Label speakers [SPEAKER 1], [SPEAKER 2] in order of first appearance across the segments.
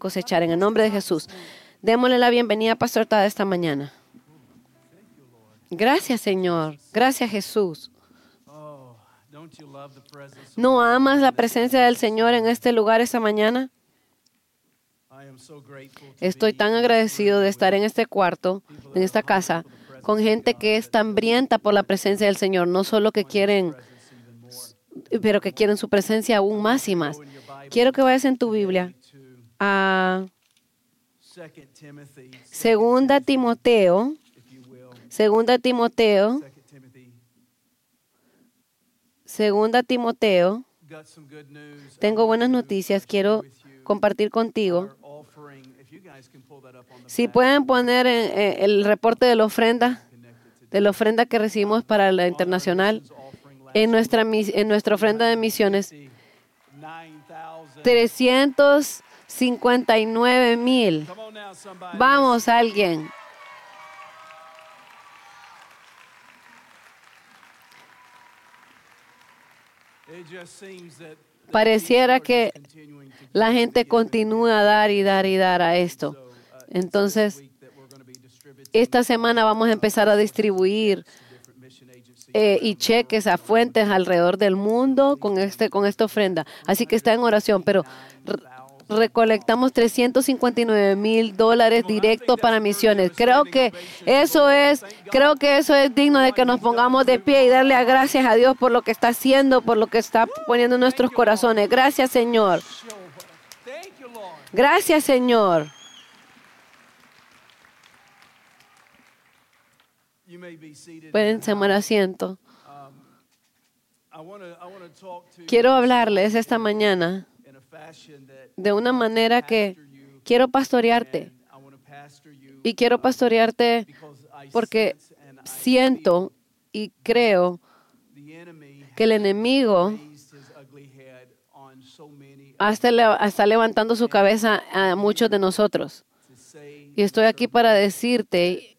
[SPEAKER 1] cosechar en el nombre de Jesús. Démosle la bienvenida Pastor Tada esta mañana. Gracias, Señor. Gracias, Jesús. ¿No amas la presencia del Señor en este lugar esta mañana? Estoy tan agradecido de estar en este cuarto, en esta casa, con gente que es tan hambrienta por la presencia del Señor, no solo que quieren, pero que quieren su presencia aún más y más. Quiero que vayas en tu Biblia a Segunda Timoteo, Segunda Timoteo, Segunda Timoteo. Tengo buenas noticias, quiero compartir contigo. Si pueden poner el reporte de la ofrenda, de la ofrenda que recibimos para la internacional, en nuestra, en nuestra ofrenda de misiones, 359 mil. Vamos, alguien. Pareciera que la gente continúa a dar y dar y dar a esto. Entonces, esta semana vamos a empezar a distribuir eh, y cheques a fuentes alrededor del mundo con, este, con esta ofrenda. Así que está en oración, pero recolectamos 359 mil dólares directos para misiones. Creo que eso es, creo que eso es digno de que nos pongamos de pie y darle gracias a Dios por lo que está haciendo, por lo que está poniendo en nuestros corazones. Gracias, Señor. Gracias, Señor. Pueden tomar asiento. Quiero hablarles esta mañana de una manera que quiero pastorearte. Y quiero pastorearte porque siento y creo que el enemigo está levantando su cabeza a muchos de nosotros. Y estoy aquí para decirte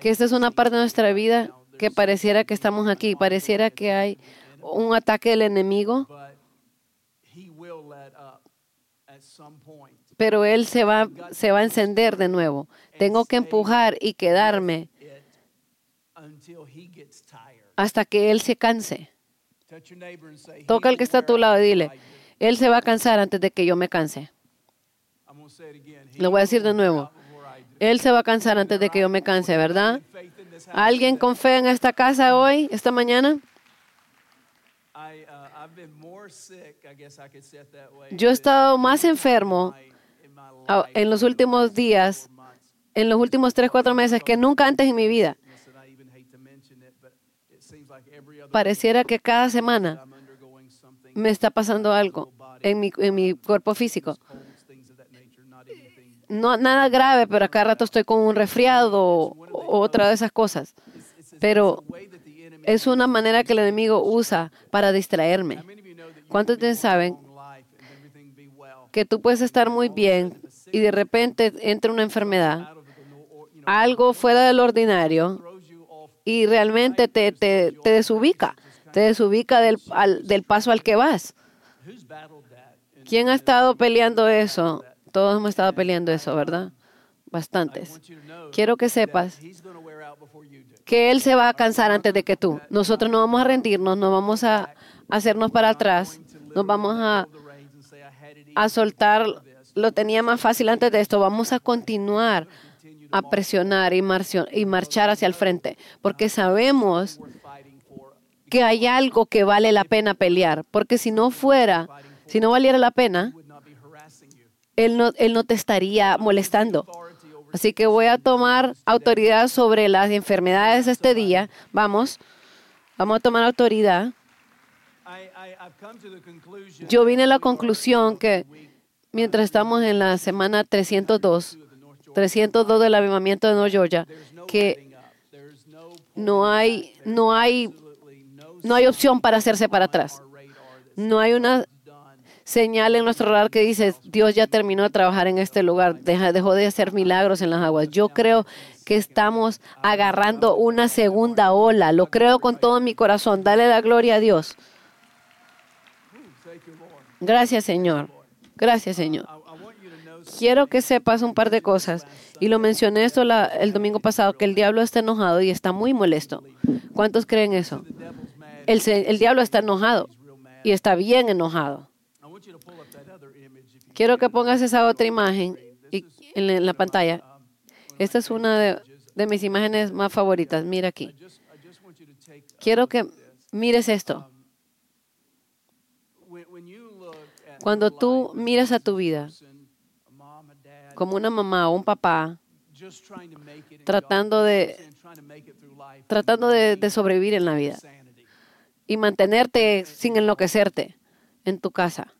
[SPEAKER 1] que esta es una parte de nuestra vida que pareciera que estamos aquí, pareciera que hay un ataque del enemigo, pero él se va, se va a encender de nuevo. Tengo que empujar y quedarme hasta que él se canse. Toca al que está a tu lado y dile, él se va a cansar antes de que yo me canse. Lo voy a decir de nuevo. Él se va a cansar antes de que yo me canse, ¿verdad? ¿Alguien con fe en esta casa hoy, esta mañana? Yo he estado más enfermo en los últimos días, en los últimos tres, cuatro meses, que nunca antes en mi vida. Pareciera que cada semana me está pasando algo en mi, en mi cuerpo físico. No, nada grave, pero acá rato estoy con un resfriado o otra de esas cosas. Pero es una manera que el enemigo usa para distraerme. ¿Cuántos de ustedes saben que tú puedes estar muy bien y de repente entra una enfermedad, algo fuera del ordinario y realmente te, te, te desubica, te desubica del, del paso al que vas? ¿Quién ha estado peleando eso? Todos hemos estado peleando eso, ¿verdad? Bastantes. Quiero que sepas que Él se va a cansar antes de que tú. Nosotros no vamos a rendirnos, no vamos a hacernos para atrás, nos vamos a, a soltar. Lo tenía más fácil antes de esto. Vamos a continuar a presionar y, y marchar hacia el frente, porque sabemos que hay algo que vale la pena pelear, porque si no fuera, si no valiera la pena, él no, él no te estaría molestando. Así que voy a tomar autoridad sobre las enfermedades este día. Vamos, vamos a tomar autoridad. Yo vine a la conclusión que mientras estamos en la semana 302, 302 del avivamiento de Nueva Georgia, que no hay, no hay, no hay opción para hacerse para atrás. No hay una señal en nuestro radar que dice, Dios ya terminó de trabajar en este lugar, dejó de hacer milagros en las aguas. Yo creo que estamos agarrando una segunda ola, lo creo con todo mi corazón. Dale la gloria a Dios. Gracias, Señor. Gracias, Señor. Quiero que sepas un par de cosas. Y lo mencioné el domingo pasado, que el diablo está enojado y está muy molesto. ¿Cuántos creen eso? El, diablo está enojado y está bien enojado. Quiero que pongas esa otra imagen en, la, pantalla. Esta es una de mis imágenes más favoritas. Mira aquí. Quiero que mires esto. Cuando tú miras a tu vida como una mamá o un papá tratando de tratando de, sobrevivir en la vida y mantenerte sin enloquecerte en tu casa.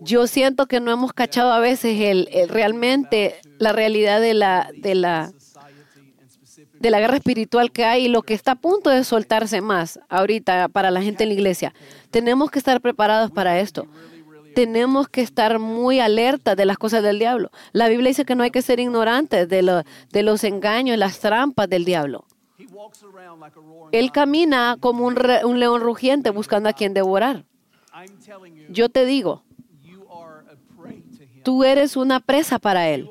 [SPEAKER 1] Yo siento que no hemos cachado a veces el realmente la realidad de la, de la de la guerra espiritual que hay y lo que está a punto de soltarse más ahorita para la gente en la iglesia. Tenemos que estar preparados para esto. Tenemos que estar muy alerta de las cosas del diablo. La Biblia dice que no hay que ser ignorantes de, lo- de los engaños, las trampas del diablo. Él camina como un, león rugiente buscando a quien devorar. Yo te digo, tú eres una presa para él.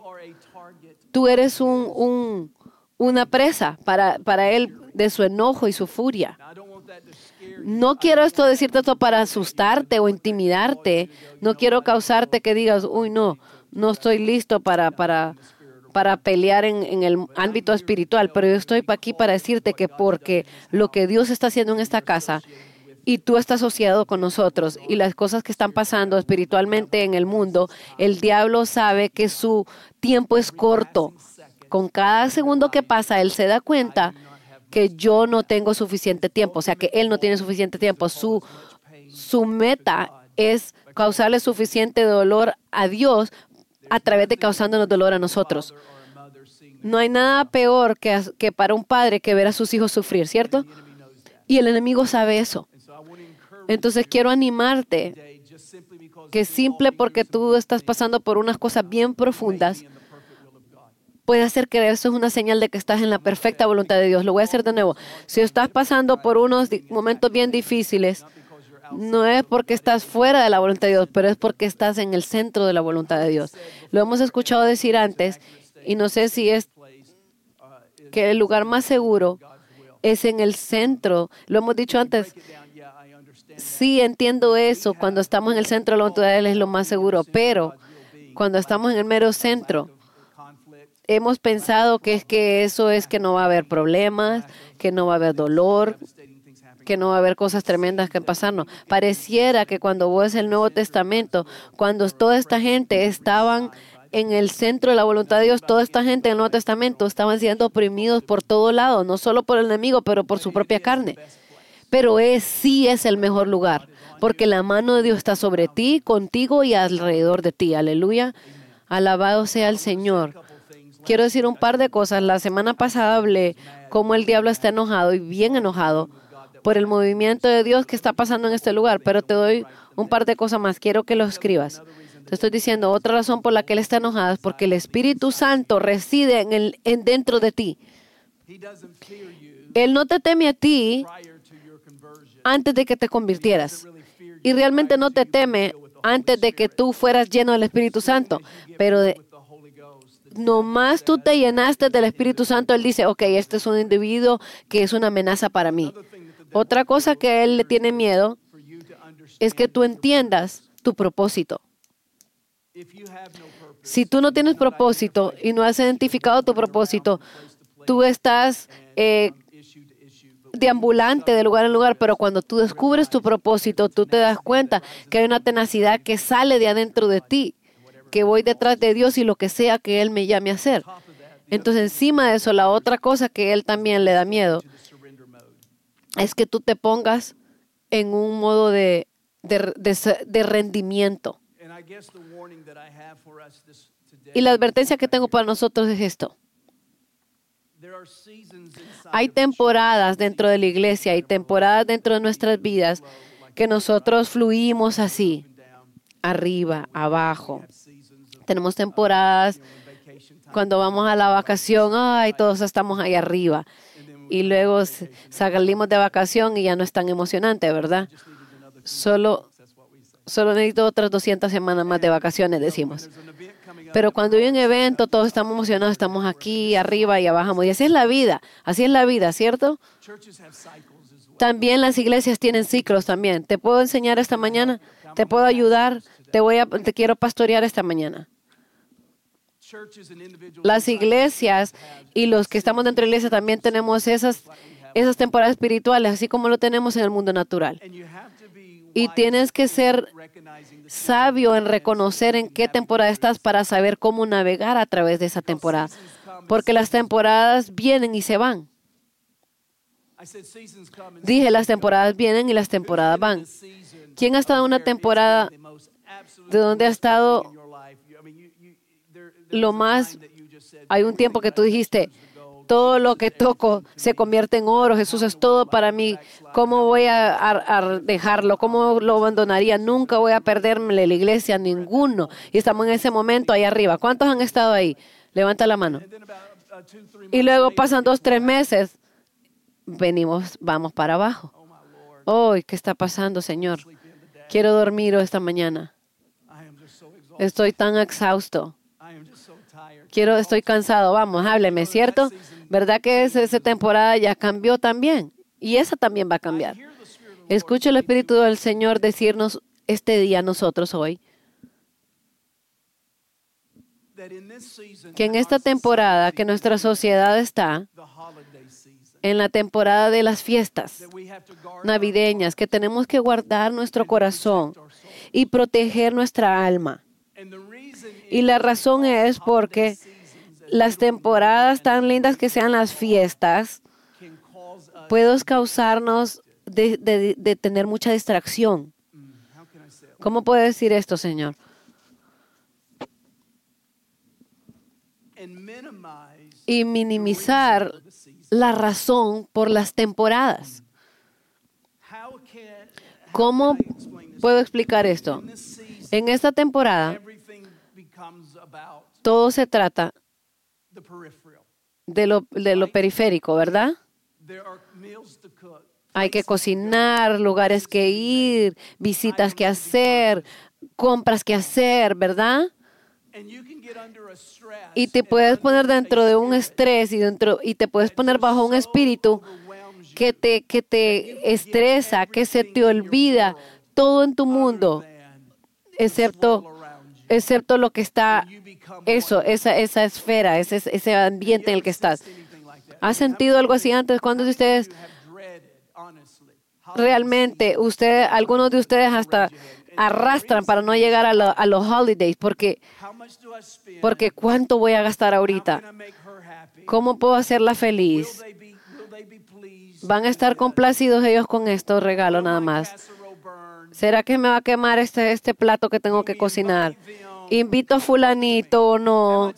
[SPEAKER 1] Tú eres un- una presa para, para él de su enojo y su furia. No quiero esto decirte esto para asustarte o intimidarte. No quiero causarte que digas, uy, no, no estoy listo para, para, para pelear en, en el ámbito espiritual, pero yo estoy aquí para decirte que porque lo que Dios está haciendo en esta casa y tú estás asociado con nosotros y las cosas que están pasando espiritualmente en el mundo, el diablo sabe que su tiempo es corto. Con cada segundo que pasa, él se da cuenta que yo no tengo suficiente tiempo, o sea que él no tiene suficiente tiempo. Su, su meta es causarle suficiente dolor a Dios a través de causándonos dolor a nosotros. No hay nada peor que, que para un padre que ver a sus hijos sufrir, ¿cierto? Y el enemigo sabe eso. Entonces quiero animarte que simple porque tú estás pasando por unas cosas bien profundas, puede hacer que eso es una señal de que estás en la perfecta voluntad de Dios. Lo voy a hacer de nuevo. Si estás pasando por unos momentos bien difíciles, no es porque estás fuera de la voluntad de Dios, pero es porque estás en el centro de la voluntad de Dios. Lo hemos escuchado decir antes y no sé si es que el lugar más seguro es en el centro. Lo hemos dicho antes. Sí, entiendo eso. Cuando estamos en el centro de la voluntad de Él es lo más seguro, pero cuando estamos en el mero centro, hemos pensado que es que eso es que no va a haber problemas, que no va a haber dolor, que no va a haber cosas tremendas que pasarnos. Pareciera que cuando vos el Nuevo Testamento, cuando toda esta gente estaban en el centro de la voluntad de Dios, toda esta gente en el Nuevo Testamento estaban siendo oprimidos por todo lado, no solo por el enemigo, pero por su propia carne. Pero es sí es el mejor lugar, porque la mano de Dios está sobre ti, contigo y alrededor de ti. Aleluya. Alabado sea el Señor. Quiero decir un par de cosas. La semana pasada hablé cómo el diablo está enojado y bien enojado por el movimiento de Dios que está pasando en este lugar, pero te doy un par de cosas más. Quiero que lo escribas. Te estoy diciendo otra razón por la que él está enojado es porque el Espíritu Santo reside en el en dentro de ti. Él no te teme a ti antes de que te convirtieras. Y realmente no te teme antes de que tú fueras lleno del Espíritu Santo. Pero nomás tú te llenaste del Espíritu Santo, Él dice, ok, este es un individuo que es una amenaza para mí. Otra cosa que Él le tiene miedo es que tú entiendas tu propósito. Si tú no tienes propósito y no has identificado tu propósito, tú estás eh, deambulante de lugar en lugar, pero cuando tú descubres tu propósito, tú te das cuenta que hay una tenacidad que sale de adentro de ti, que voy detrás de Dios y lo que sea que Él me llame a hacer. Entonces, encima de eso, la otra cosa que Él también le da miedo es que tú te pongas en un modo de, de, de- de rendimiento. Y la advertencia que tengo para nosotros es esto. Hay temporadas dentro de la iglesia, hay temporadas dentro de nuestras vidas que nosotros fluimos así, arriba, abajo. Tenemos temporadas cuando vamos a la vacación, ay, todos estamos ahí arriba. Y luego salimos de vacación y ya no es tan emocionante, ¿verdad? Solo, solo necesito otras 200 semanas más de vacaciones, decimos. Pero cuando hay un evento, todos estamos emocionados, estamos aquí, arriba y abajo. Y así es la vida, así es la vida, ¿cierto? También las iglesias tienen ciclos también. ¿Te puedo enseñar esta mañana? ¿Te puedo ayudar? Te, voy a, te quiero pastorear esta mañana. Las iglesias y los que estamos dentro de la iglesia también tenemos esas, esas temporadas espirituales, así como lo tenemos en el mundo natural. Y tienes que ser sabio en reconocer en qué temporada estás para saber cómo navegar a través de esa temporada. Porque las temporadas vienen y se van. Dije, las temporadas vienen y las temporadas van. ¿Quién ha estado en una temporada de donde ha estado lo más... Hay un tiempo que tú dijiste, todo lo que toco se convierte en oro. Jesús es todo para mí. ¿Cómo voy a, dejarlo? ¿Cómo lo abandonaría? Nunca voy a perderme la iglesia, ninguno. Y estamos en ese momento ahí arriba. ¿Cuántos han estado ahí? Levanta la mano. Y luego pasan dos, tres meses. Venimos, vamos para abajo. Oh, ¿qué está pasando, Señor? Quiero dormir esta mañana. Estoy tan exhausto. Quiero, estoy cansado. Vamos, hábleme, ¿cierto? ¿Verdad que esa temporada ya cambió también? Y esa también va a cambiar. Escucho el Espíritu del Señor decirnos este día nosotros hoy que en esta temporada que nuestra sociedad está, en la temporada de las fiestas navideñas, que tenemos que guardar nuestro corazón y proteger nuestra alma. Y la razón es porque las temporadas tan lindas que sean las fiestas, pueden causarnos de, tener mucha distracción. ¿Cómo puede decir esto, Señor? Y minimizar la razón por las temporadas. ¿Cómo puedo explicar esto? En esta temporada, todo se trata de lo, de lo periférico, ¿verdad? Hay que cocinar, lugares que ir, visitas que hacer, compras que hacer, ¿verdad? Y te puedes poner dentro de un estrés y, dentro, y te puedes poner bajo un espíritu que te, que te estresa, que se te olvida todo en tu mundo, excepto, excepto lo que está, eso, esa, esa esfera, ese, ese ambiente en el que estás. ¿Has sentido algo así antes? ¿Cuántos de ustedes realmente, usted, algunos de ustedes hasta arrastran para no llegar a, los holidays, porque, porque ¿cuánto voy a gastar ahorita? ¿Cómo puedo hacerla feliz? ¿Van a estar complacidos ellos con estos regalos nada más? ¿Será que me va a quemar este, este plato que tengo que cocinar? ¿Invito a fulanito o no?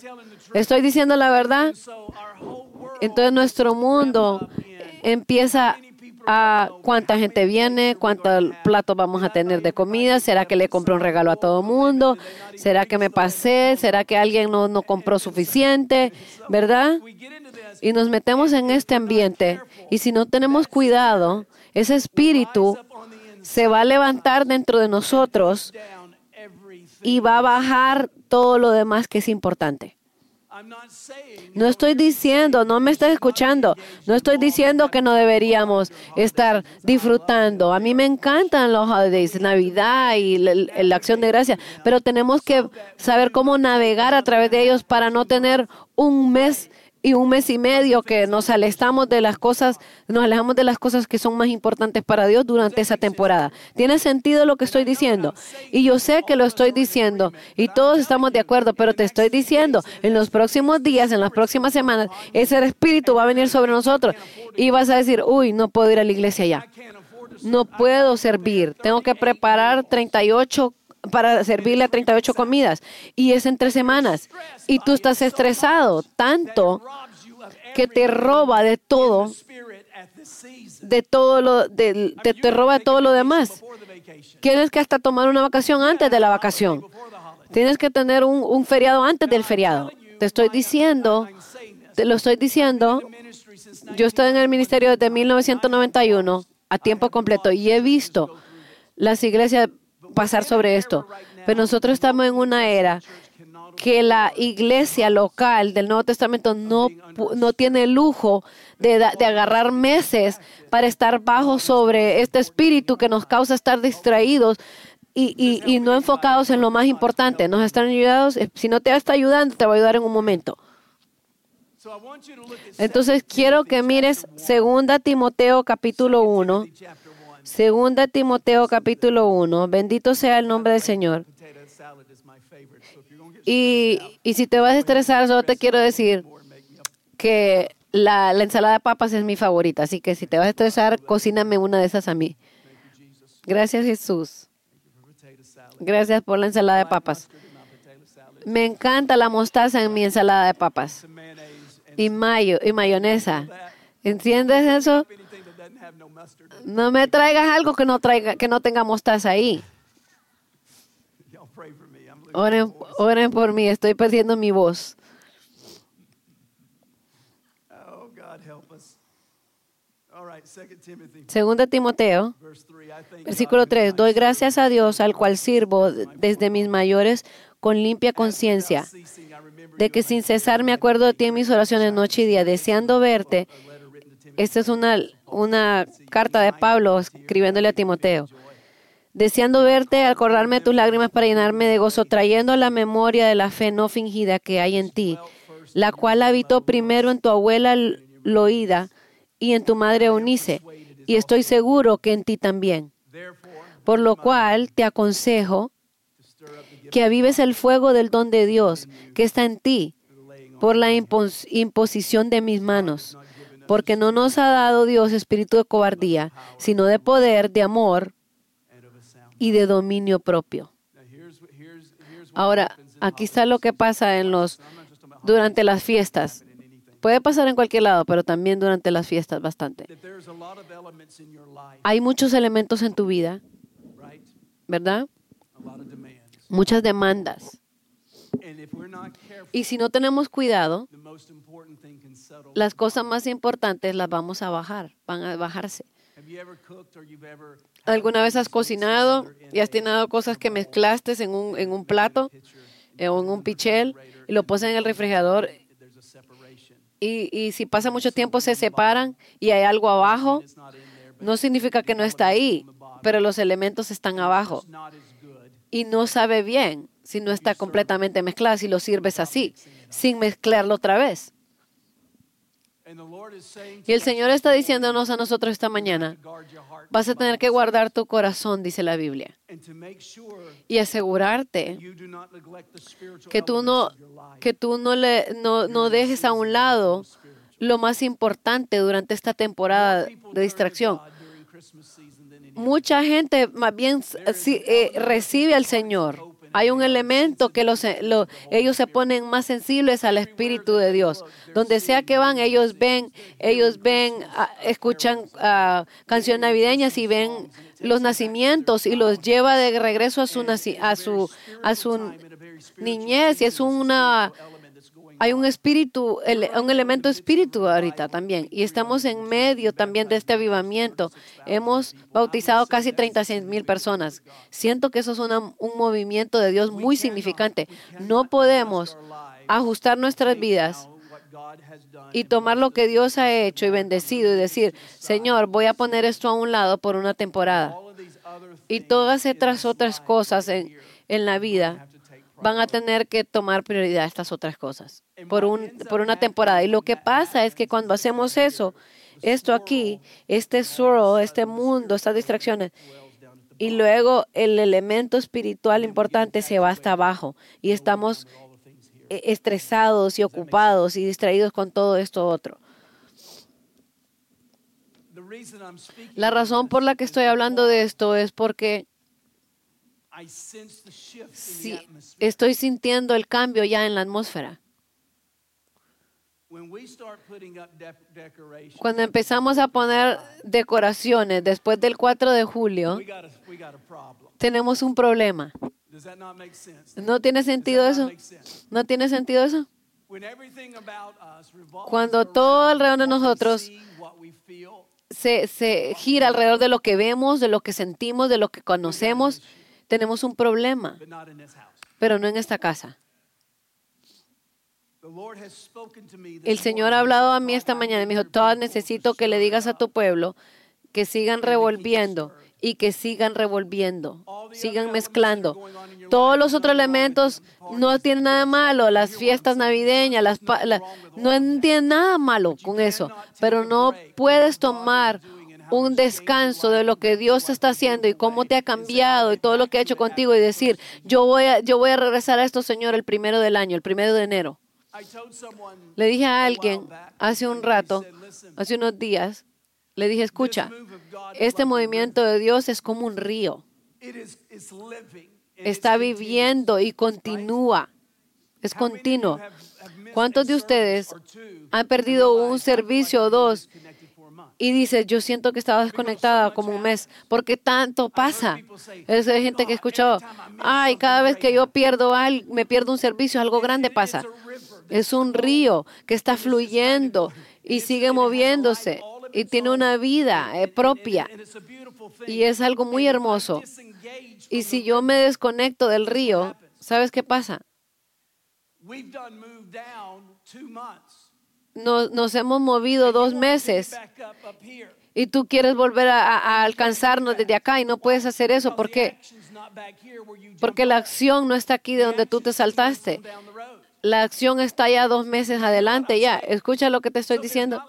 [SPEAKER 1] ¿Estoy diciendo la verdad? Entonces nuestro mundo empieza a cuánta gente viene, cuántos platos vamos a tener de comida, será que le compré un regalo a todo mundo, será que me pasé, será que alguien no, no compró suficiente, ¿verdad? Y nos metemos en este ambiente y si no tenemos cuidado, ese espíritu se va a levantar dentro de nosotros y va a bajar todo lo demás que es importante. No estoy diciendo, no me estás escuchando, no estoy diciendo que no deberíamos estar disfrutando. A mí me encantan los holidays, Navidad y la, acción de gracia, pero tenemos que saber cómo navegar a través de ellos para no tener un mes y un mes y medio que nos alejamos de las cosas, nos alejamos de las cosas que son más importantes para Dios durante esa temporada. ¿Tiene sentido lo que estoy diciendo? Y yo sé que lo estoy diciendo y todos estamos de acuerdo, pero te estoy diciendo, en los próximos días, en las próximas semanas, ese espíritu va a venir sobre nosotros y vas a decir, uy, no puedo ir a la iglesia ya. No puedo servir. Tengo que preparar 38 para servirle a 38 comidas y es en tres semanas y tú estás estresado tanto que te roba de todo, de todo lo, de, te, roba todo lo demás. Tienes que hasta tomar una vacación antes de la vacación. Tienes que tener un, un feriado antes del feriado. Te estoy diciendo, te lo estoy diciendo. Yo estoy en el ministerio desde 1991 a tiempo completo y he visto las iglesias pasar sobre esto. Pero nosotros estamos en una era que la iglesia local del Nuevo Testamento no, no tiene lujo de, de, agarrar meses para estar bajo sobre este espíritu que nos causa estar distraídos y, y, y no enfocados en lo más importante. Nos están ayudados. Si no te está ayudando, te va a ayudar en un momento. Entonces quiero que mires 2 Timoteo capítulo 1. Segunda Timoteo capítulo 1. Bendito sea el nombre del Señor. Y, y si te vas a estresar, solo te quiero decir que la, la, ensalada de papas es mi favorita. Así que si te vas a estresar, cocíname una de esas a mí. Gracias Jesús. Gracias por la ensalada de papas. Me encanta la mostaza en mi ensalada de papas. Y mayo y mayonesa. ¿Entiendes eso? No me traigas algo que no traiga, que no tenga mostaza ahí. Oren, oren por mí, estoy perdiendo mi voz. Segunda Timoteo, versículo 3. Doy gracias a Dios al cual sirvo desde mis mayores con limpia conciencia, de que sin cesar me acuerdo de ti en mis oraciones noche y día, deseando verte. Esta es una, una carta de Pablo escribiéndole a Timoteo. Deseando verte, acordarme de tus lágrimas para llenarme de gozo, trayendo la memoria de la fe no fingida que hay en ti, la cual habitó primero en tu abuela Loida y en tu madre Eunice, y estoy seguro que en ti también. Por lo cual te aconsejo que avives el fuego del don de Dios que está en ti por la imposición de mis manos, porque no nos ha dado Dios espíritu de cobardía, sino de poder, de amor y de dominio propio. Ahora, aquí está lo que pasa en los durante las fiestas. Puede pasar en cualquier lado, pero también durante las fiestas bastante. Hay muchos elementos en tu vida, ¿verdad? Muchas demandas. Y si no tenemos cuidado, las cosas más importantes las vamos a bajar, van a bajarse. ¿Alguna vez has cocinado y has tenido cosas que mezclaste en un, en un plato eh, o en un pichel y lo pones en el refrigerador y, y si pasa mucho tiempo se separan y hay algo abajo? No significa que no está ahí, pero los elementos están abajo. y no sabe bien si no está completamente mezclado, si lo sirves así, sin mezclarlo otra vez. Y el Señor está diciéndonos a nosotros esta mañana, vas a tener que guardar tu corazón, dice la Biblia, y asegurarte que tú no, que tú no, le, no, no dejes a un lado lo más importante durante esta temporada de distracción. Mucha gente más bien eh, recibe al Señor hay un elemento que los, ellos se ponen más sensibles al Espíritu de Dios. Donde sea que van, ellos ven, ellos ven, ah, escuchan uh, canciones navideñas y ven los nacimientos y los lleva de regreso a su, a su, a su niñez. Y es una hay un espíritu, un elemento espíritu ahorita también. Y estamos en medio también de este avivamiento. Hemos bautizado casi 36 mil personas. Siento que eso es un movimiento de Dios muy significante. No podemos ajustar nuestras vidas y tomar lo que Dios ha hecho y bendecido y decir, Señor, voy a poner esto a un lado por una temporada. Y todas estas otras cosas en, en la vida van a tener que tomar prioridad estas otras cosas por, un, por una temporada. Y lo que pasa es que cuando hacemos eso, esto aquí, este swirl, este mundo, estas distracciones, y luego el elemento espiritual importante se va hasta abajo y estamos e, estresados y ocupados y distraídos con todo esto otro. La razón por la que estoy hablando de esto es porque Sí, estoy sintiendo el cambio ya en la atmósfera. Cuando empezamos a poner decoraciones después del 4 de julio, tenemos un problema. ¿No tiene sentido eso? ¿No tiene sentido eso? Cuando todo alrededor de nosotros se, se gira alrededor de lo que vemos, de lo que sentimos, de lo que conocemos, tenemos un problema, pero no en esta casa. El Señor ha hablado a mí esta mañana y me dijo, Todd, necesito que le digas a tu pueblo que sigan revolviendo y que sigan revolviendo, sigan mezclando. Todos los otros elementos no tienen nada malo, las fiestas navideñas, las la- no tienen nada malo con eso, pero no puedes tomar un descanso de lo que Dios está haciendo y cómo te ha cambiado y todo lo que ha hecho contigo y decir, yo voy a, yo voy a regresar a esto, Señor, el primero del año, el primero de enero. Le dije a alguien hace un rato, hace unos días, le dije, escucha, este movimiento de Dios es como un río. Está viviendo y continúa. Es continuo. ¿Cuántos de ustedes han perdido un
[SPEAKER 2] realized, "I would like
[SPEAKER 1] servicio o dos y dices, yo siento que estaba desconectada como un mes? porque tanto pasa? Es hay gente que ha escuchado, ay, cada vez que yo pierdo algo, me pierdo un servicio, algo grande pasa. Es un río que está fluyendo y sigue moviéndose y tiene una vida eh, propia. Y es algo muy hermoso. Y si yo me desconecto del río, ¿sabes qué pasa? Nos, nos hemos movido dos meses y tú quieres volver a, a- alcanzarnos desde acá y no puedes hacer eso. ¿Por qué? Porque la acción no está aquí de donde tú te saltaste. La acción está ya dos meses adelante ya. Escucha lo que te estoy diciendo.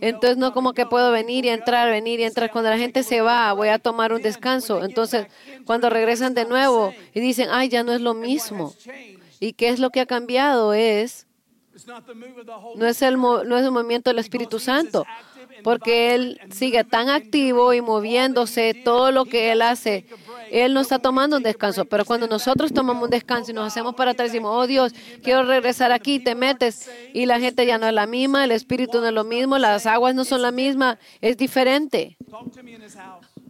[SPEAKER 1] Entonces no como que puedo venir y entrar, venir y entrar. Cuando la
[SPEAKER 2] "I'm
[SPEAKER 1] gente se va, voy a
[SPEAKER 2] break."
[SPEAKER 1] tomar un descanso. Entonces, cuando regresan de nuevo y dicen, ay, ya no es lo mismo. ¿Y qué es lo que ha cambiado? Es, no es el, no es el movimiento del Espíritu Santo, porque Él sigue tan activo y moviéndose todo lo que Él hace. Él no está tomando un descanso, pero cuando nosotros tomamos un descanso y nos hacemos para atrás y decimos, oh Dios, quiero regresar aquí, te metes y la gente ya no es la misma, el Espíritu no es lo mismo, las aguas no son la misma, es diferente.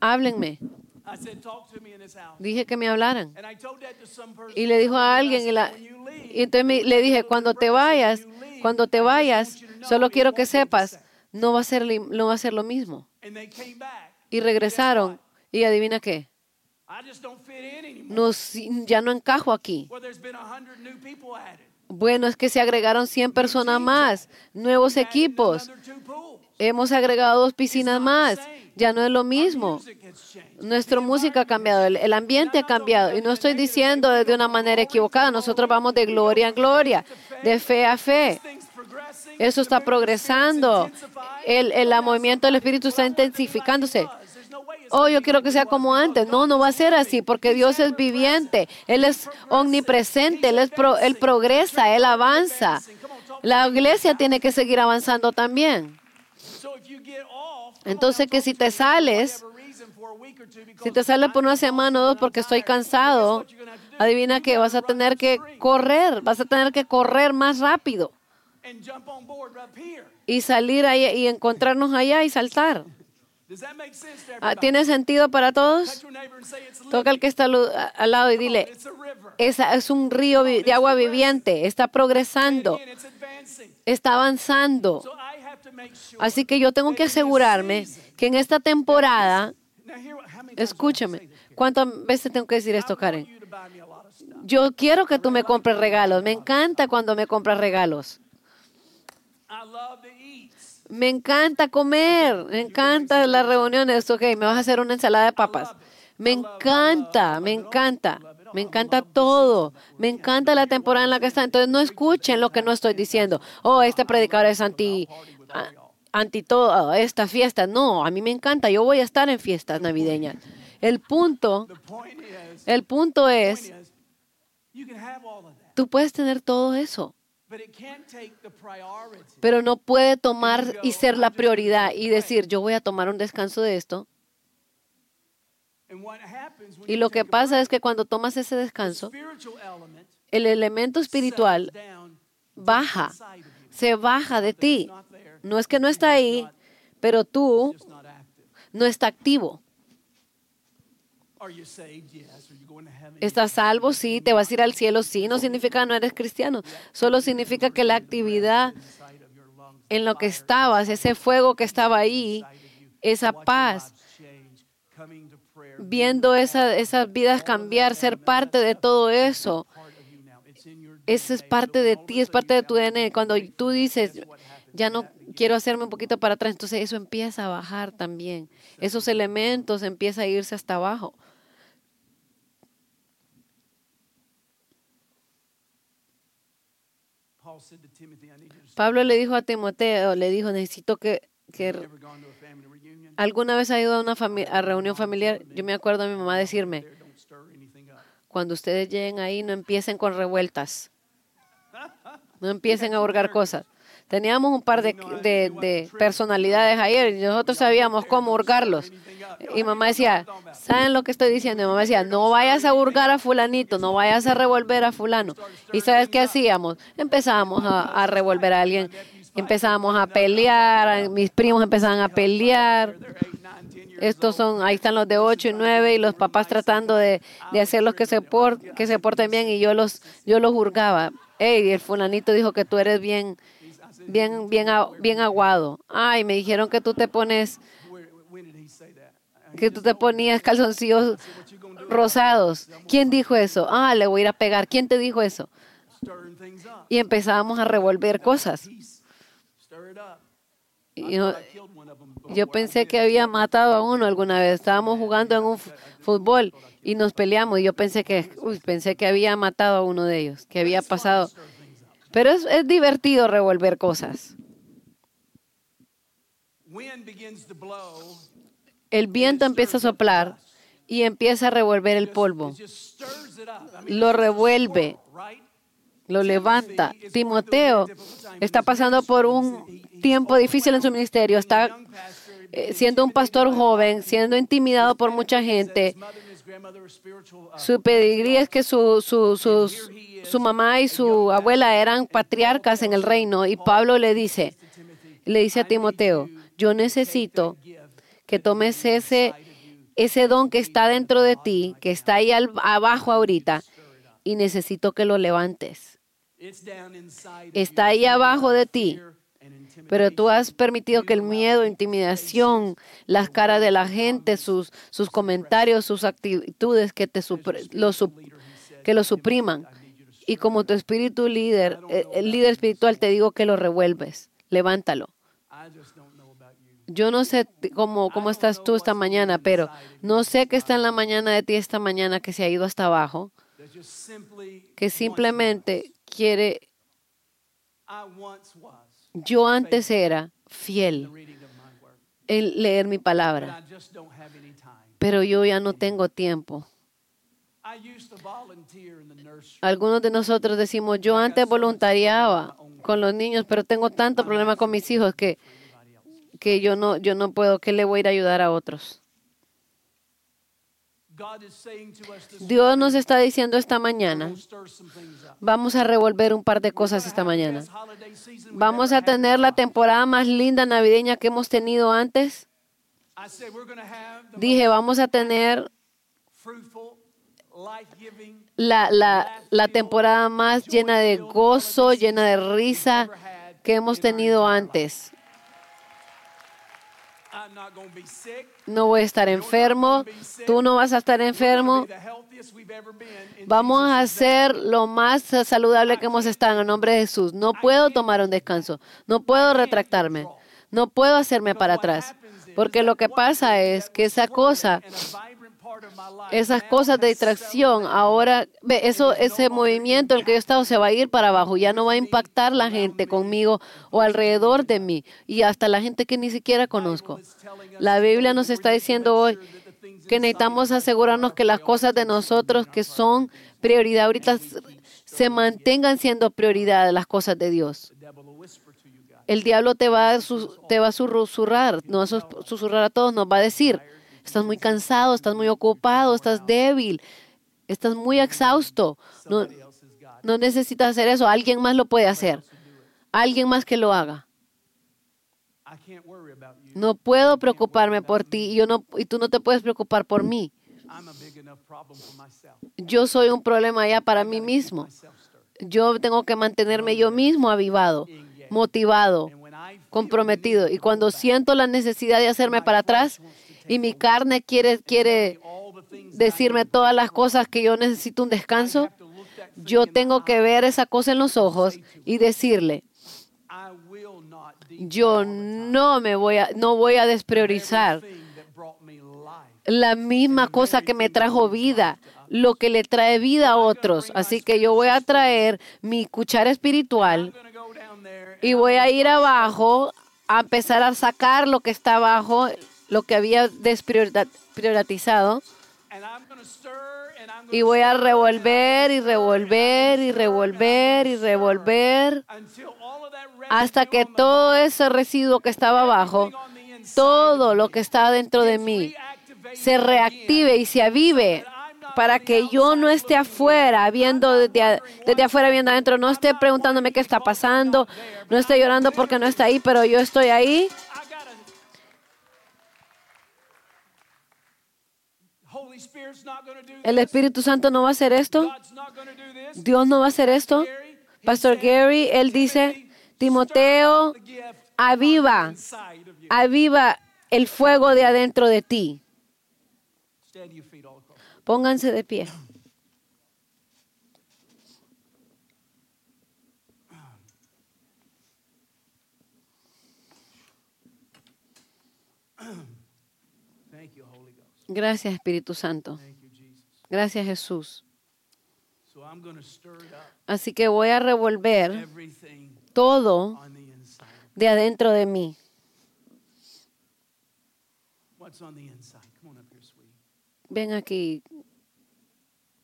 [SPEAKER 1] Háblenme. Dije que me hablaran. Y le dijo a alguien, y, la- y entonces me- le dije, cuando te vayas, cuando te vayas, solo quiero que sepas, no va a ser, no va a ser lo mismo. Y regresaron, y adivina qué,
[SPEAKER 2] I just don't fit in anymore.
[SPEAKER 1] no, si- ya no encajo aquí. Bueno, es que se agregaron 100 personas más, nuevos equipos. Hemos agregado dos piscinas más. Ya no es lo mismo. Nuestra música ha cambiado, el, ambiente ha cambiado. Y no estoy diciendo de una manera equivocada. Nosotros vamos de gloria en gloria, de fe a fe. Eso está progresando. El, el movimiento del Espíritu está intensificándose. Oh, yo quiero que sea como antes. No, no va a ser así, porque Dios es viviente. Él es omnipresente, Él, es pro- él progresa, Él avanza. La iglesia tiene que seguir avanzando también. Entonces, que si te sales, si te sales por una semana o dos porque estoy cansado, adivina que vas a tener que correr, vas a tener que correr más rápido y salir ahí y encontrarnos allá y saltar. Ah? ¿Tiene sentido para todos? Toca al que está al lado y dile, esa es un río de agua viviente, está progresando, está avanzando. Así que yo tengo que asegurarme que en esta temporada, escúchame? ¿cuántas veces tengo que decir esto, Karen? Yo quiero que tú me compres regalos, me encanta cuando me compras regalos. Me encanta comer, me encanta las reuniones. Ok, me vas a hacer una ensalada de papas. Me encanta, me encanta, me encanta todo. Me encanta la temporada en la que está. Entonces no escuchen lo que no estoy diciendo. Oh, este predicador es anti, anti todo, esta fiesta. No, a mí me encanta. Yo voy a estar en fiestas navideñas. El punto, el punto es, tú puedes tener todo eso. pero no puede tomar y ser la prioridad y decir, yo voy a tomar un descanso de esto. Y lo que pasa es que cuando tomas ese descanso, el elemento espiritual baja, se baja de ti. No es que no está ahí, pero tú no está activo. ¿Estás salvo? Sí. ¿Te vas a ir al cielo? Sí. No significa que no eres cristiano. Solo significa que la actividad en lo que estabas, ese fuego que estaba ahí, esa paz, viendo esa- esas vidas cambiar, ser parte de todo eso. Eso es parte de ti, es parte de tu DNA. Cuando tú dices, ya no quiero hacerme un poquito para atrás, entonces eso empieza a bajar también. Esos elementos empiezan a irse hasta abajo. Pablo le dijo a Timoteo, le dijo, necesito que, que alguna vez ha ido a una a reunión familiar. Yo me acuerdo a mi mamá decirme, cuando ustedes lleguen ahí, no empiecen con revueltas. No empiecen a hurgar cosas. Teníamos un par de, de- de personalidades ayer y nosotros sabíamos cómo hurgarlos. Y mamá decía, ¿saben lo que estoy diciendo? Y mamá decía, no vayas a hurgar a fulanito, no vayas a revolver a fulano. ¿Y sabes qué hacíamos? Empezábamos a, revolver a alguien. Empezábamos a pelear, mis primos empezaban a pelear. Estos son, ahí están los de 8 y 9 y los papás tratando de, de hacerlos que se, por, que se porten bien y yo los, yo los juzgaba. Hey, el fulanito dijo que tú eres bien, bien, bien, bien aguado. Ay, me dijeron que tú te pones, que tú te ponías calzoncillos rosados. ¿Quién dijo eso? Ah, le voy a ir a pegar. ¿Quién te dijo eso? Y empezábamos a revolver cosas. Yo, yo pensé que había matado a uno alguna vez. Estábamos jugando en un fútbol y nos peleamos. Y yo pensé que, uy, pensé que había matado a uno de ellos, que había pasado. Pero es, es divertido revolver cosas. El viento empieza a soplar y empieza a revolver el polvo. Lo revuelve, lo levanta. Timoteo está pasando por un tiempo difícil en su ministerio. Está eh, siendo un pastor joven, siendo intimidado por mucha gente. Su pedigrí es que su, su, sus- su mamá y su abuela eran patriarcas en el reino. Y Pablo le dice, le dice a Timoteo, yo necesito que tomes ese, ese don que está dentro de ti, que está ahí al- abajo ahorita, y necesito que lo levantes. Está ahí abajo de ti, pero tú has permitido que el miedo, intimidación, las caras de la gente, sus, sus comentarios, sus actitudes, que, te lo, que lo supriman. Y como tu espíritu líder, eh, el líder espiritual, te digo que lo revuelves. Levántalo. Yo no sé cómo, cómo estás tú esta mañana, pero no sé qué está en la mañana de ti esta mañana que se ha ido hasta abajo, que simplemente quiere, yo antes era fiel en leer mi palabra, pero yo ya no tengo tiempo. Algunos de nosotros decimos, yo antes voluntariaba con los niños, pero tengo tanto problema con mis hijos que, que yo no, yo no puedo, que le voy a ir a ayudar a otros. Dios nos está diciendo esta mañana, vamos a revolver un par de cosas esta mañana. Vamos a tener la temporada más linda navideña que hemos tenido antes. Dije, vamos a tener la, la, la temporada más llena de gozo, llena de risa que hemos tenido antes. No voy a estar enfermo, tú no vas a estar enfermo. Vamos a hacer lo más saludable que hemos estado en el nombre de Jesús. No puedo tomar un descanso, no puedo retractarme, no puedo hacerme para atrás. Porque lo que pasa es que esa cosa, esas cosas de distracción, ahora, ve, eso, ese movimiento en el que yo he estado se va a ir para abajo, ya no va a impactar la gente conmigo o alrededor de mí y hasta la gente que ni siquiera conozco. La Biblia nos está diciendo hoy que necesitamos asegurarnos que las cosas de nosotros que son prioridad ahorita se mantengan siendo prioridad las cosas de Dios. El diablo te va a, te va a susurrar, no va a sus- susurrar a todos, nos va a decir, estás muy cansado, estás muy ocupado, estás débil, estás muy exhausto. No, no necesitas hacer eso, alguien más lo puede hacer. Alguien más que lo haga. No puedo preocuparme por ti y, yo no, y tú no te puedes preocupar por mí. Yo soy un problema ya para mí mismo. Yo tengo que mantenerme yo mismo avivado, motivado. comprometido. Y cuando siento la necesidad de hacerme para atrás y mi carne quiere, quiere decirme todas las cosas que yo necesito un descanso, yo tengo que ver esa cosa en los ojos y decirle, yo no me voy a, no voy a despriorizar la misma cosa que me trajo vida, lo que le trae vida a otros. Así que yo voy a traer mi cuchara espiritual y voy a ir abajo a empezar a sacar lo que está abajo, lo que había despriorizado. Y voy a revolver y revolver y revolver y revolver hasta que todo ese residuo que estaba abajo, todo lo que está dentro de mí, se reactive y se avive para que yo no esté afuera, viendo desde, desde, afuera, viendo adentro, no esté preguntándome qué está pasando, no esté llorando porque no está ahí, pero yo estoy ahí. El Espíritu Santo no va a hacer esto. Dios no va a hacer esto. Pastor Gary, él dice, Timoteo, aviva, aviva el fuego de adentro de ti. Pónganse de pie. Gracias Espíritu Santo. Gracias Jesús. Así que voy a revolver todo de adentro de mí. Ven aquí,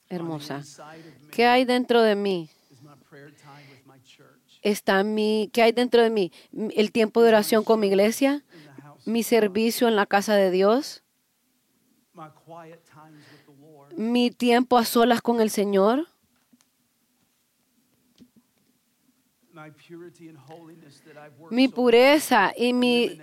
[SPEAKER 1] hermosa. ¿Qué hay dentro de mí? Está mi, ¿qué hay dentro de mí? El tiempo de oración con mi iglesia, mi servicio en la casa de Dios, mi tiempo a solas con el Señor. Mi pureza y mi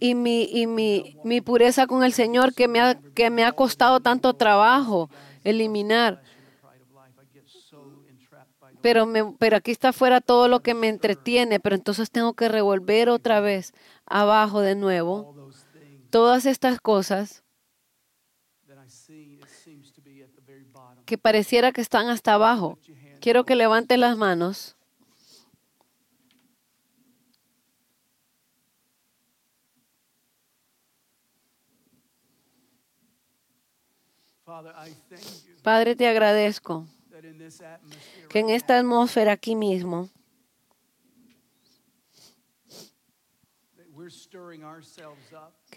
[SPEAKER 1] y mi, y mi, mi pureza con el Señor que me, ha, que me ha costado tanto trabajo eliminar. Pero, me, pero aquí está fuera todo lo que me entretiene, pero entonces tengo que revolver otra vez abajo de nuevo todas estas cosas que pareciera que están hasta abajo. Quiero que levante las manos. Padre, te agradezco que en esta atmósfera aquí mismo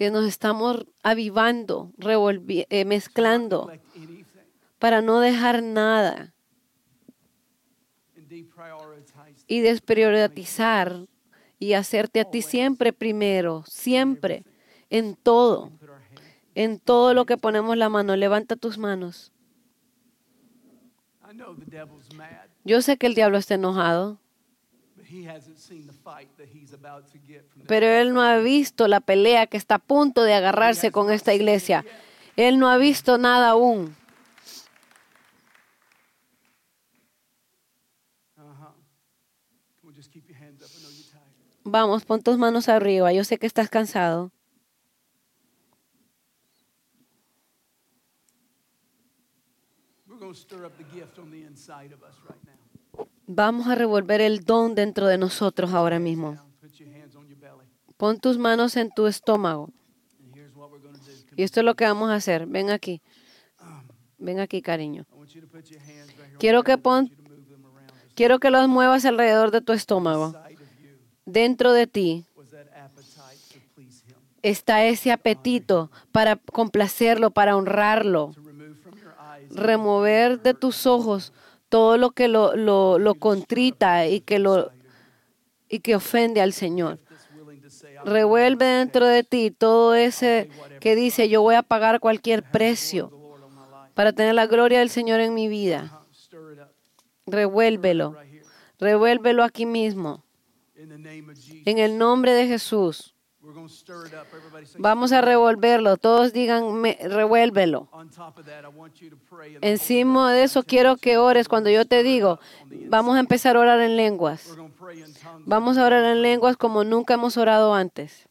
[SPEAKER 1] que nos estamos avivando, eh, mezclando para no dejar nada y despriorizar y hacerte a ti siempre primero, siempre, en todo en todo lo que ponemos la mano. Levanta tus manos. Yo sé que el diablo está enojado, pero él no ha visto la pelea que está a punto de agarrarse con esta iglesia. Él no ha visto nada aún. Vamos, pon tus manos arriba. Yo sé que estás cansado. Vamos a revolver el don dentro de nosotros ahora mismo. Pon tus manos en tu estómago. Y esto es lo que vamos a hacer. Ven aquí. Ven aquí, cariño. Quiero que pon, quiero que los muevas alrededor de tu estómago. Dentro de ti está ese apetito para complacerlo, para honrarlo remover de tus ojos todo lo que lo, lo, contrita y que, lo, y que ofende al Señor. Revuelve dentro de ti todo ese que dice, yo voy a pagar cualquier precio para tener la gloria del Señor en mi vida. Revuélvelo. Revuélvelo aquí mismo. En el nombre de Jesús.
[SPEAKER 2] We're going to stir it up. Everybody say,
[SPEAKER 1] Vamos a revolverlo. Todos digan, "Me- revuélvelo. Encima de eso quiero que ores cuando yo te digo, vamos a empezar a orar en lenguas. Vamos a orar en lenguas como nunca hemos orado antes.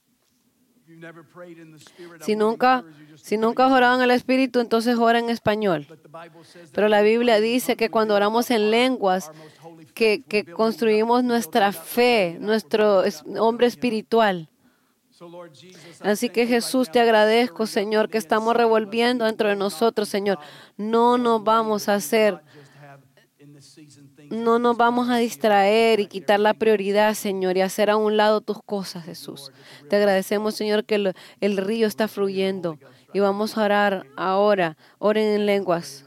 [SPEAKER 1] Si nunca, si nunca has orado en el Espíritu, entonces ora en español. Pero la Biblia dice que cuando oramos en lenguas, que, que construimos nuestra fe, nuestro hombre espiritual. Así que Jesús, te agradezco, Señor, que estamos revolviendo dentro de nosotros, Señor.
[SPEAKER 2] God
[SPEAKER 1] No nos vamos a hacer, no nos vamos a distraer y quitar la prioridad, Señor, y hacer a un lado tus cosas, Jesús. Te agradecemos, Señor, que el, el río está fluyendo. Y vamos a orar ahora. Oren en lenguas.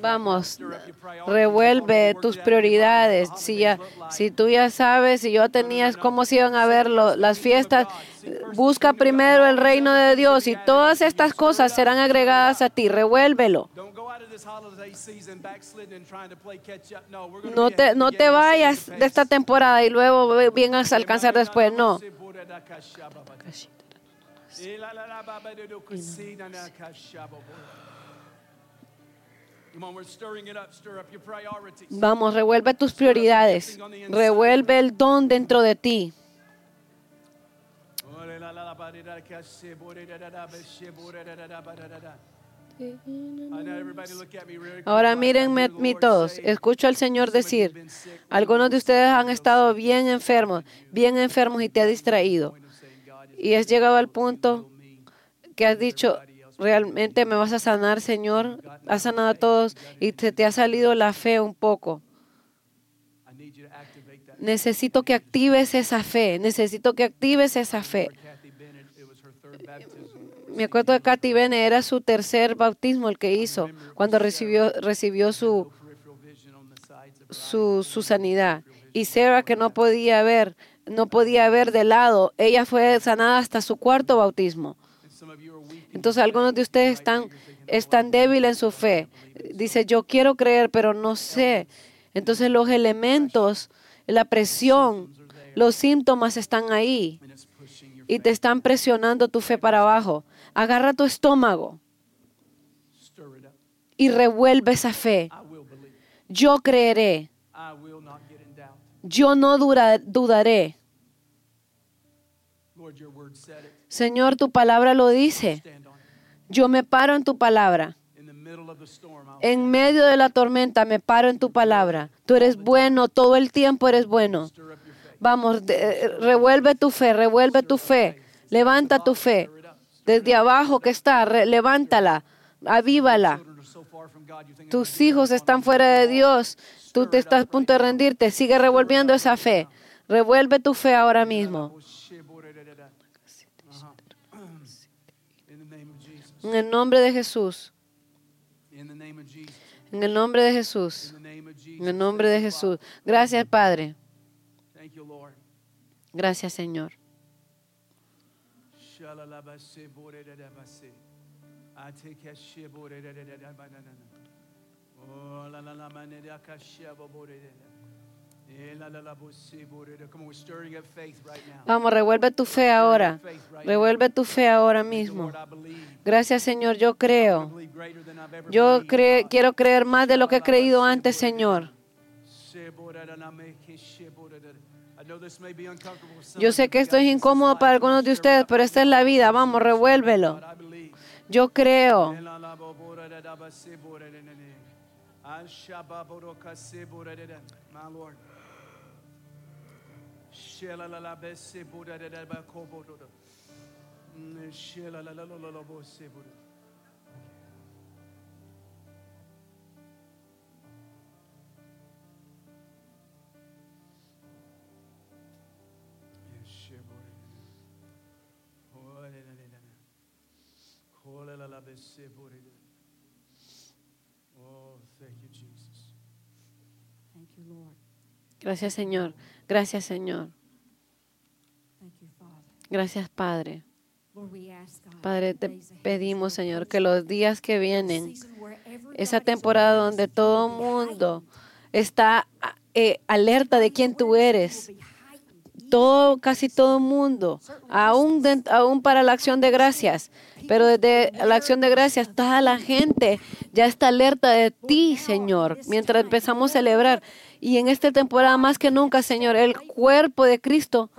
[SPEAKER 1] Vamos, revuelve tus prioridades. Si, ya, si tú ya sabes, si yo tenías cómo se iban a ver lo- las fiestas, busca primero el reino de Dios y todas estas cosas serán agregadas a ti. Revuélvelo.
[SPEAKER 2] No,
[SPEAKER 1] te, no te vayas de esta temporada y luego vienes a alcanzar después. No. Vamos, revuelve tus prioridades. Revuelve el don dentro de ti. Ahora mírenme todos. Escucho al Señor decir, algunos de ustedes han estado bien enfermos, bien enfermos y te ha distraído. Y has llegado al punto que has dicho, realmente me vas a sanar, Señor. Has sanado a todos y te, ha salido la fe un poco. Necesito que actives esa fe. Necesito que actives esa fe.
[SPEAKER 2] Bennett.
[SPEAKER 1] Me acuerdo de Katy Bene, era su tercer bautismo el que hizo cuando recibió, recibió su, su, su sanidad. Y Sarah, que no podía ver, no podía ver de lado, ella fue sanada hasta su cuarto bautismo. Entonces algunos de ustedes están, están débiles en su fe. Dice, yo quiero creer, pero no sé. Entonces los elementos, la presión, los síntomas están ahí y te están presionando tu fe para abajo. Agarra tu estómago y revuelve esa fe. Yo creeré, yo no dudaré. Señor, tu palabra lo dice. Yo me paro en tu palabra. En medio de la tormenta me paro en tu palabra. Tú eres bueno, todo el tiempo eres bueno. Vamos, eh, revuelve tu fe, revuelve tu fe. Levanta tu fe. Desde abajo que está, levántala, avívala. Tus hijos están fuera de Dios. Tú te estás a punto de rendirte. Sigue revolviendo esa fe. Revuelve tu fe ahora mismo. En el nombre de Jesús. En el nombre de Jesús. En el nombre de Jesús. Gracias, Padre.
[SPEAKER 2] Thank you, Lord.
[SPEAKER 1] Gracias, Señor.
[SPEAKER 2] Oh, la la la
[SPEAKER 1] Vamos, revuelve tu fe ahora. Revuelve tu fe ahora mismo. Gracias, Señor. Yo creo. Yo cre- quiero creer más de lo que he creído antes, Señor. Yo sé que esto es incómodo para algunos de ustedes, pero esta es la vida. Vamos, revuélvelo. Yo creo.
[SPEAKER 2] My Lord. Mm, oh, thank you, Jesus.
[SPEAKER 3] Thank you, Lord.
[SPEAKER 1] Gracias, Señor. Gracias, Señor. Gracias, Padre. Padre, te pedimos, Señor, que los días que vienen, esa temporada donde todo mundo está eh, alerta de quién tú eres, todo, casi todo mundo, aún, de- aún para la acción de gracias, pero desde la acción de gracias, toda la gente ya está alerta de ti, Señor, mientras empezamos a celebrar. Y en esta temporada más que nunca, Señor, el cuerpo de Cristo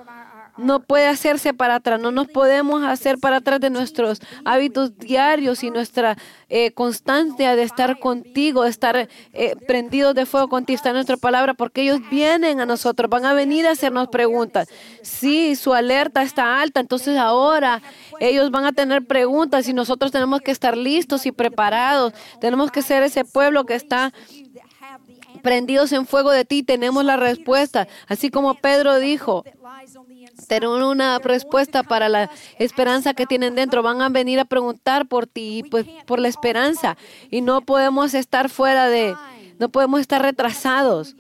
[SPEAKER 1] No puede hacerse para atrás, no nos podemos hacer para atrás de nuestros hábitos diarios y nuestra eh, constancia de estar contigo, de estar eh, prendidos de fuego contigo, está nuestra palabra, porque ellos vienen a nosotros, van a venir a hacernos preguntas. Sí, su alerta está alta, entonces ahora ellos van a tener preguntas y nosotros tenemos que estar listos y preparados. Tenemos que ser ese pueblo que está prendidos en fuego de ti, tenemos la respuesta. Así como Pedro dijo, tener una respuesta para la esperanza que tienen dentro. Van a venir a preguntar por ti, pues por la esperanza. Y no podemos estar fuera de, no podemos estar retrasados.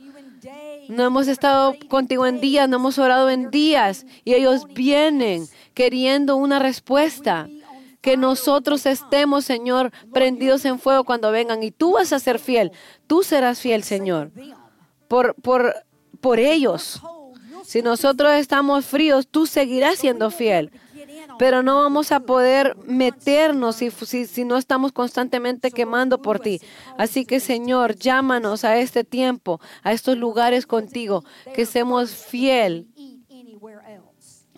[SPEAKER 1] No hemos estado contigo en días, no hemos orado en días. Y ellos vienen queriendo una respuesta. Que nosotros estemos, Señor, prendidos en fuego cuando vengan. Y tú vas a ser fiel. Tú serás fiel, Señor. Por, por, por ellos. Si nosotros estamos fríos, tú seguirás siendo fiel. Pero no vamos a poder meternos si, si, si no estamos constantemente quemando por ti. Así que Señor, llámanos a este tiempo, a estos lugares contigo, que seamos fiel,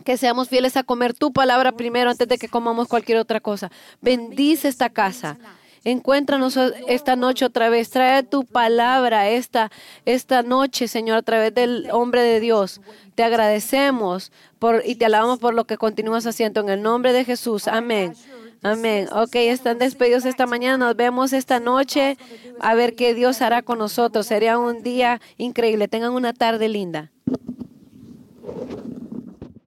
[SPEAKER 1] que seamos fieles a comer tu palabra primero antes de que comamos cualquier otra cosa. Bendice esta casa. Encuéntranos esta noche otra vez. Trae tu palabra esta, esta noche, Señor, a través del hombre de Dios. Te agradecemos por, y te alabamos por lo que continúas haciendo. En el nombre de Jesús. Amén. Amén. Ok, están despedidos esta mañana. Nos vemos esta noche a ver qué Dios hará con nosotros. Sería un día increíble. Tengan una tarde linda.